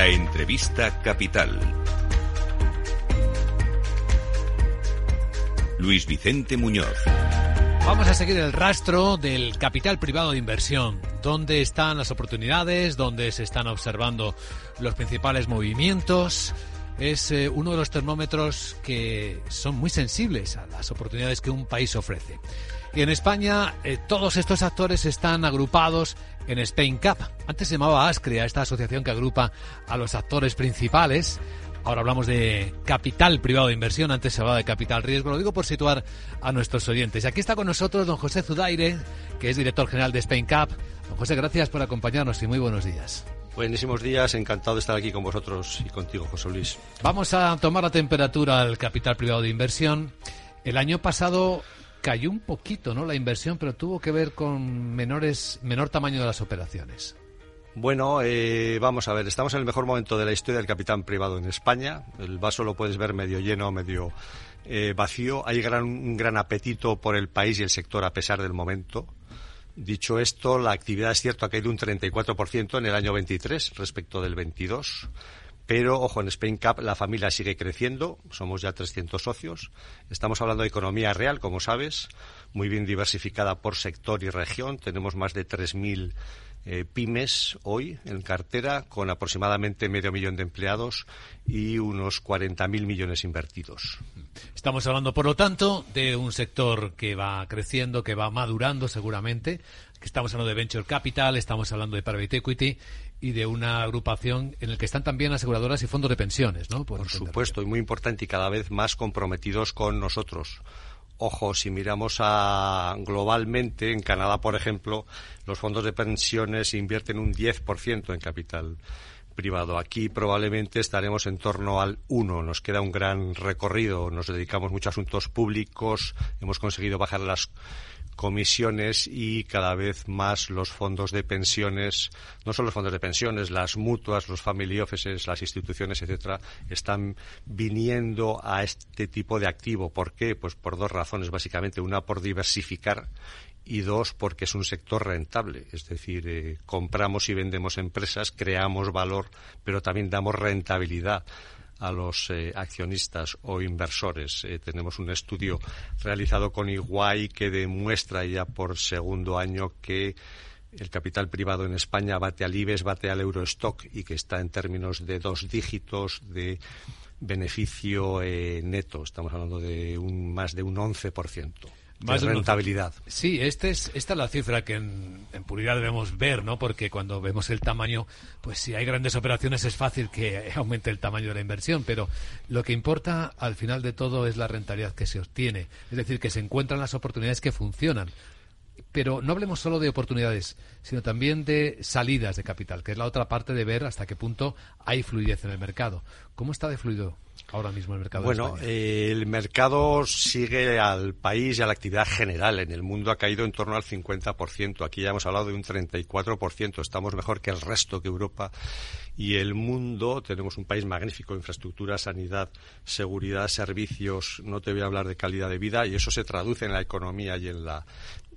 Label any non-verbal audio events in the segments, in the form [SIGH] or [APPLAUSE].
La entrevista capital. Luis Vicente Muñoz. Vamos a seguir el rastro del capital privado de inversión. ¿Dónde están las oportunidades? ¿Dónde se están observando los principales movimientos? Es eh, uno de los termómetros que son muy sensibles a las oportunidades que un país ofrece. Y en España eh, todos estos actores están agrupados en Spain Cup. Antes se llamaba ASCREA, esta asociación que agrupa a los actores principales. Ahora hablamos de capital privado de inversión, antes se hablaba de capital riesgo, lo digo por situar a nuestros oyentes. Aquí está con nosotros don José Zudaire, que es director general de Spain Cup. Don José, gracias por acompañarnos y muy buenos días. Buenísimos días, encantado de estar aquí con vosotros y contigo, José Luis. Vamos a tomar la temperatura al capital privado de inversión. El año pasado cayó un poquito, ¿no? La inversión, pero tuvo que ver con menores, menor tamaño de las operaciones. Bueno, eh, vamos a ver, estamos en el mejor momento de la historia del capital privado en España. El vaso lo puedes ver medio lleno medio eh, vacío. Hay gran, un gran apetito por el país y el sector a pesar del momento. Dicho esto, la actividad es cierto ha caído un 34% en el año 23 respecto del 22. Pero, ojo, en Spain Cup la familia sigue creciendo, somos ya 300 socios. Estamos hablando de economía real, como sabes, muy bien diversificada por sector y región. Tenemos más de 3.000 eh, pymes hoy en cartera, con aproximadamente medio millón de empleados y unos 40.000 millones invertidos. Estamos hablando, por lo tanto, de un sector que va creciendo, que va madurando seguramente. Estamos hablando de venture capital, estamos hablando de private equity y de una agrupación en la que están también aseguradoras y fondos de pensiones, ¿no? Por, supuesto, y muy importante y cada vez más comprometidos con nosotros. Ojo, si miramos a globalmente, en Canadá, por ejemplo, los fondos de pensiones invierten un 10% en capital privado. Aquí probablemente estaremos en torno al 1. Nos queda un gran recorrido. Nos dedicamos mucho a asuntos públicos. Hemos conseguido bajar las comisiones y cada vez más los fondos de pensiones, no solo los fondos de pensiones, las mutuas, los family offices, las instituciones, etcétera, están viniendo a este tipo de activo. ¿Por qué? Pues por dos razones, básicamente. Una, por diversificar y dos, porque es un sector rentable. Es decir, eh, compramos y vendemos empresas, creamos valor, pero también damos rentabilidad a los eh, accionistas o inversores. Eh, tenemos un estudio realizado con Iguay que demuestra ya por segundo año que el capital privado en España bate al IBEX, bate al Eurostock y que está en términos de dos dígitos de beneficio neto. Estamos hablando de un, más de un 11% más de rentabilidad. Sí, este es, esta es la cifra que en, en, puridad debemos ver, ¿no? Porque cuando vemos el tamaño, pues si hay grandes operaciones es fácil que [LAUGHS] aumente el tamaño de la inversión, pero lo que importa al final de todo es la rentabilidad que se obtiene. Es decir, que se encuentran las oportunidades que funcionan. Pero no hablemos solo de oportunidades, sino también de salidas de capital, que es la otra parte de ver hasta qué punto hay fluidez en el mercado. ¿Cómo está de fluido ahora mismo el mercado? Bueno, eh, el mercado sigue al país y a la actividad general. En el mundo ha caído en torno al 50%. Aquí ya hemos hablado de un 34%. Estamos mejor que el resto, que Europa y el mundo. Tenemos un país magnífico, infraestructura, sanidad, seguridad, servicios. No te voy a hablar de calidad de vida y eso se traduce en la economía y en la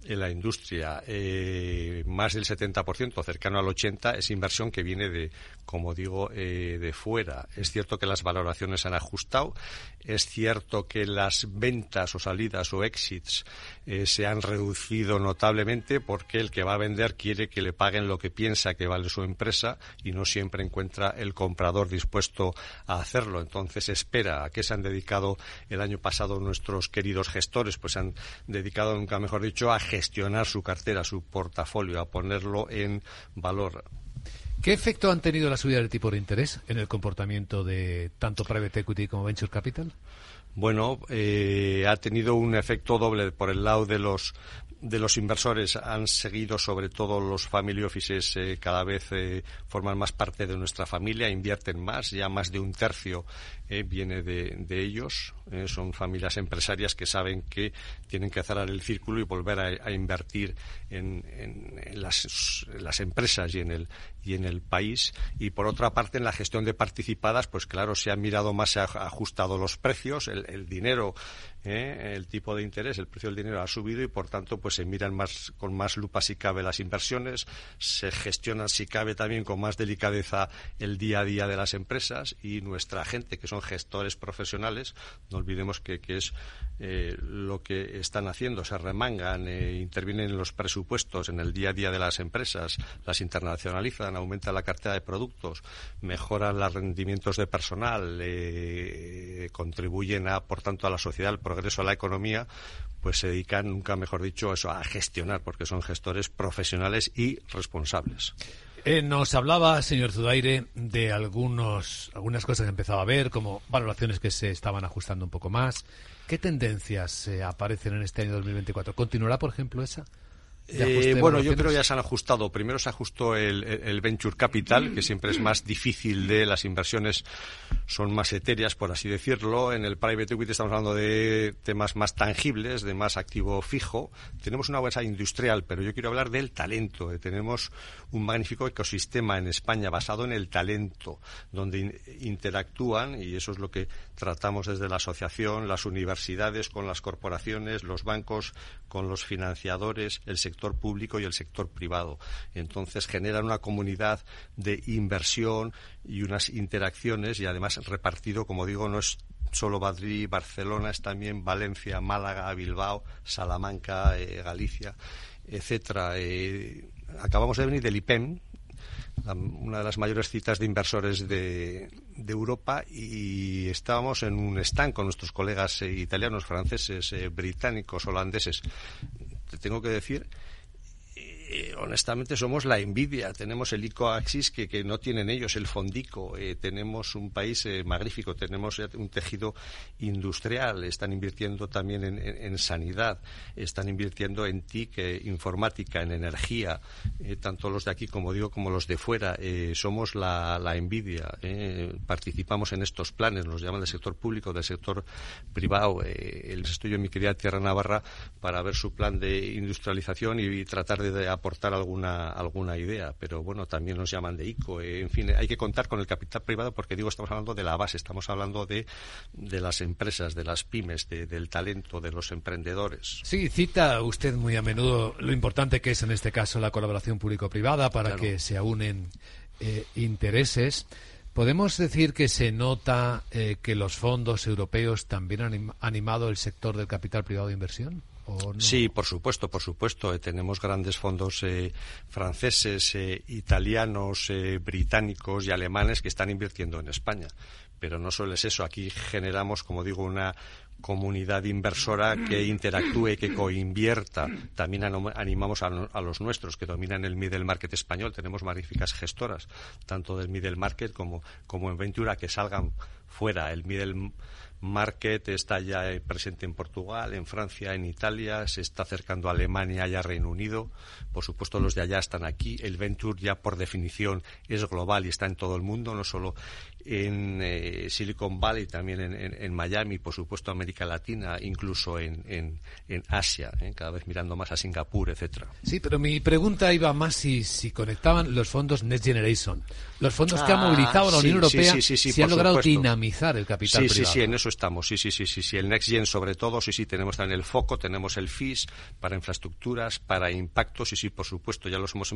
en la industria, eh, más del 70%, cercano al 80%, es inversión que viene de, como digo, eh, de fuera. Es cierto que las valoraciones han ajustado, es cierto que las ventas o salidas o exits eh, se han reducido notablemente porque el que va a vender quiere que le paguen lo que piensa que vale su empresa y no siempre encuentra el comprador dispuesto a hacerlo. Entonces espera a qué se han dedicado el año pasado nuestros queridos gestores, pues se han dedicado, nunca mejor dicho, a gestionar su cartera, su portafolio, a ponerlo en valor. ¿Qué efecto han tenido las subidas de tipo de interés en el comportamiento de tanto private equity como venture capital? Bueno, eh, ha tenido un efecto doble por el lado de los de los inversores han seguido, sobre todo los family offices, eh, cada vez eh, forman más parte de nuestra familia, invierten más, ya más de un tercio eh, viene de, ellos. son familias empresarias que saben que tienen que cerrar el círculo y volver a, invertir en, las, las, empresas y en, el, y en el país. Y por otra parte, en la gestión de participadas, pues claro, se han mirado más, se han ajustado los precios, dinero, ¿eh? el tipo de interés, el precio del dinero ha subido y por tanto, pues se miran más, con más lupa si cabe las inversiones, se gestionan si cabe también con más delicadeza el día a día de las empresas y nuestra gente, que son gestores profesionales, no olvidemos que, es eh, lo que están haciendo, se remangan, eh, intervienen en los presupuestos, en el día a día de las empresas, las internacionalizan, aumentan la cartera de productos, mejoran los rendimientos de personal, eh, contribuyen, a, por tanto, a la sociedad, al progreso, a la economía, pues se dedican, nunca mejor dicho, eso, a gestionar, porque son gestores profesionales y responsables. Eh, nos hablaba, señor Zudaire, de algunos, algunas cosas que empezaba a ver, como valoraciones que se estaban ajustando un poco más. ¿Qué tendencias eh, aparecen en este año 2024? ¿Continuará, por ejemplo, esa? Eh, bueno, yo creo que ya se han ajustado. Primero se ajustó el, venture capital, que siempre es más difícil de las inversiones, son más etéreas, por así decirlo. En el private equity estamos hablando de temas más tangibles, de más activo fijo. Tenemos una bolsa industrial, pero yo quiero hablar del talento. Eh, tenemos un magnífico ecosistema en España basado en el talento, donde interactúan, y eso es lo que tratamos desde la asociación, las universidades, con las corporaciones, los bancos, con los financiadores, el sector sector público y el sector privado. Entonces generan una comunidad de inversión y unas interacciones y además repartido, como digo, no es solo Madrid, Barcelona, es también Valencia, Málaga, Bilbao, Salamanca, eh, Galicia, etcétera. Eh, acabamos de venir del IPEM, una de las mayores citas de inversores de, Europa y estábamos en un stand con nuestros colegas eh, italianos, franceses, británicos, holandeses tengo que decir eh, honestamente somos la envidia. Tenemos el ICOAXIS que, que no tienen ellos, el Fondico. Eh, tenemos un país eh, magnífico, tenemos un tejido industrial. Están invirtiendo también en, sanidad, están invirtiendo en TIC, informática, en energía, tanto los de aquí, como digo, como los de fuera. somos la, la envidia. participamos en estos planes, nos llaman del sector público, del sector privado. el estudio en mi querida Tierra Navarra para ver su plan de industrialización y, tratar de, de aportar alguna, alguna idea, pero bueno, también nos llaman de ICO. Eh, en fin, hay que contar con el capital privado porque digo, estamos hablando de la base, estamos hablando de, de las empresas, de las pymes, del talento, de los emprendedores. Sí, cita usted muy a menudo lo importante que es en este caso la colaboración público-privada para que se unen eh, intereses. ¿Podemos decir que se nota eh, que los fondos europeos también han animado el sector del capital privado de inversión? Sí, por supuesto, por supuesto. Eh, tenemos grandes fondos eh, franceses, eh, italianos, británicos y alemanes que están invirtiendo en España. Pero no solo es eso. Aquí generamos, como digo, una comunidad inversora que interactúe, que coinvierta. También animamos a, los nuestros que dominan el middle market español. Tenemos magníficas gestoras, tanto del middle market como, como en Ventura, que salgan fuera. El middle Market está ya eh, presente en Portugal, en Francia, en Italia, se está acercando a Alemania y a Reino Unido. Por supuesto, los de allá están aquí. El Venture ya por definición es global y está en todo el mundo, no solo en eh, Silicon Valley, también en, Miami, por supuesto América Latina, incluso en, en Asia, ¿eh? cada vez mirando más a Singapur, etcétera. Sí, pero mi pregunta iba más si, si conectaban los fondos Next Generation, los fondos que ha ah, movilizado la Unión Europea, si han logrado dinamizar el capital privado. Sí, sí, en eso estamos. Sí, sí, sí, sí, sí, el Next Gen sobre todo, sí, sí, tenemos también el foco, tenemos el FIS para infraestructuras, para impactos, y sí, por supuesto, ya los hemos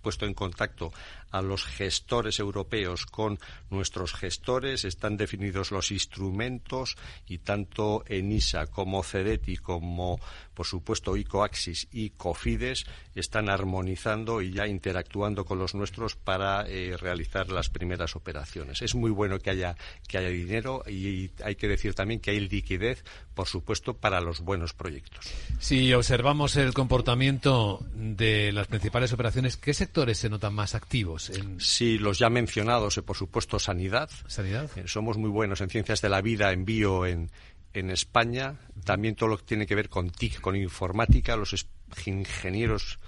puesto en contacto a los gestores europeos con nuestros gestores, están definidos los instrumentos y tanto ENISA como CEDETI como por supuesto ICOAXIS y COFIDES están armonizando y ya interactuando con los nuestros para eh, realizar las primeras operaciones. Es muy bueno que haya, que haya dinero y hay que decir también que hay liquidez, por supuesto, para los buenos proyectos. Si observamos el comportamiento de las principales operaciones, ¿qué sectores se notan más activos? En... Sí, los ya mencionados, eh, por supuesto, sanidad. Sanidad. Eh, somos muy buenos en ciencias de la vida, en bio, en, en España, también todo lo que tiene que ver con TIC, con informática, los ingenieros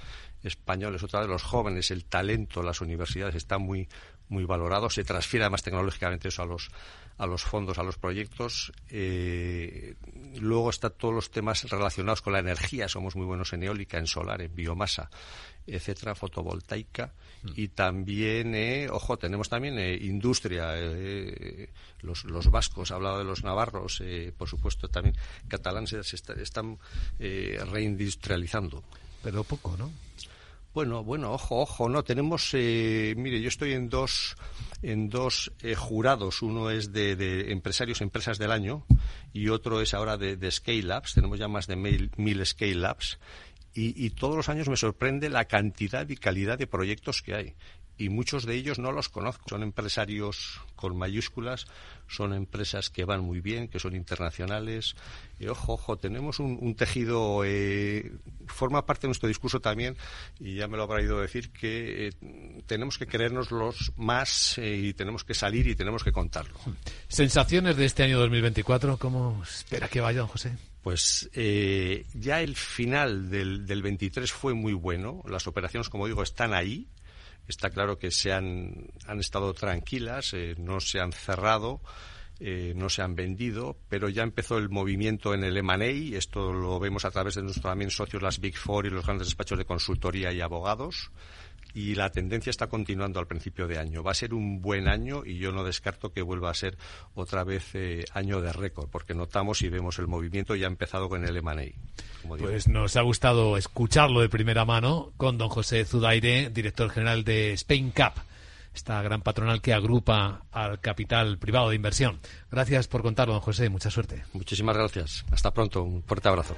españoles, otra vez los jóvenes, el talento, las universidades están muy muy valorado. Se transfiere además tecnológicamente eso a los, a los fondos, a los proyectos. Eh, luego están todos los temas relacionados con la energía. Somos muy buenos en eólica, en solar, en biomasa, etcétera, fotovoltaica. Mm. Y también, eh, ojo, tenemos también eh, industria. los, los vascos, ha hablado de los navarros, por supuesto también catalanes se están reindustrializando. Pero poco, ¿no? Bueno, bueno, ojo, ojo, no, tenemos, eh, mire, yo estoy en dos, en dos eh, jurados, uno es de, de, empresarios, empresas del año, y otro es ahora de, de Scale Labs, tenemos ya más de mil, mil Scale Labs, y, y, todos los años me sorprende la cantidad y calidad de proyectos que hay y muchos de ellos no los conozco. Son empresarios con mayúsculas, son empresas que van muy bien, que son internacionales. Y ojo, ojo, tenemos un, tejido, eh, forma parte de nuestro discurso también, y ya me lo habrá ido a decir, que eh, tenemos que creernos los más eh, y tenemos que salir y tenemos que contarlo. Sensaciones de este año 2024, ¿cómo espera que vaya, don José? Pues eh, ya el final del, del 23 fue muy bueno. Las operaciones, como digo, están ahí. Está claro que se han, han estado tranquilas, eh, no se han cerrado, eh, no se han vendido, pero ya empezó el movimiento en el M&A, esto lo vemos a través de nuestros también socios, las Big Four y los grandes despachos de consultoría y abogados y la tendencia está continuando al principio de año. Va a ser un buen año y yo no descarto que vuelva a ser otra vez eh, año de récord, porque notamos y vemos el movimiento ya ha empezado con el M&A. Pues nos ha gustado escucharlo de primera mano con don José Zudaire, director general de Spain Cap, esta gran patronal que agrupa al capital privado de inversión. Gracias por contarlo, don José. Mucha suerte. Muchísimas gracias. Hasta pronto. Un fuerte abrazo.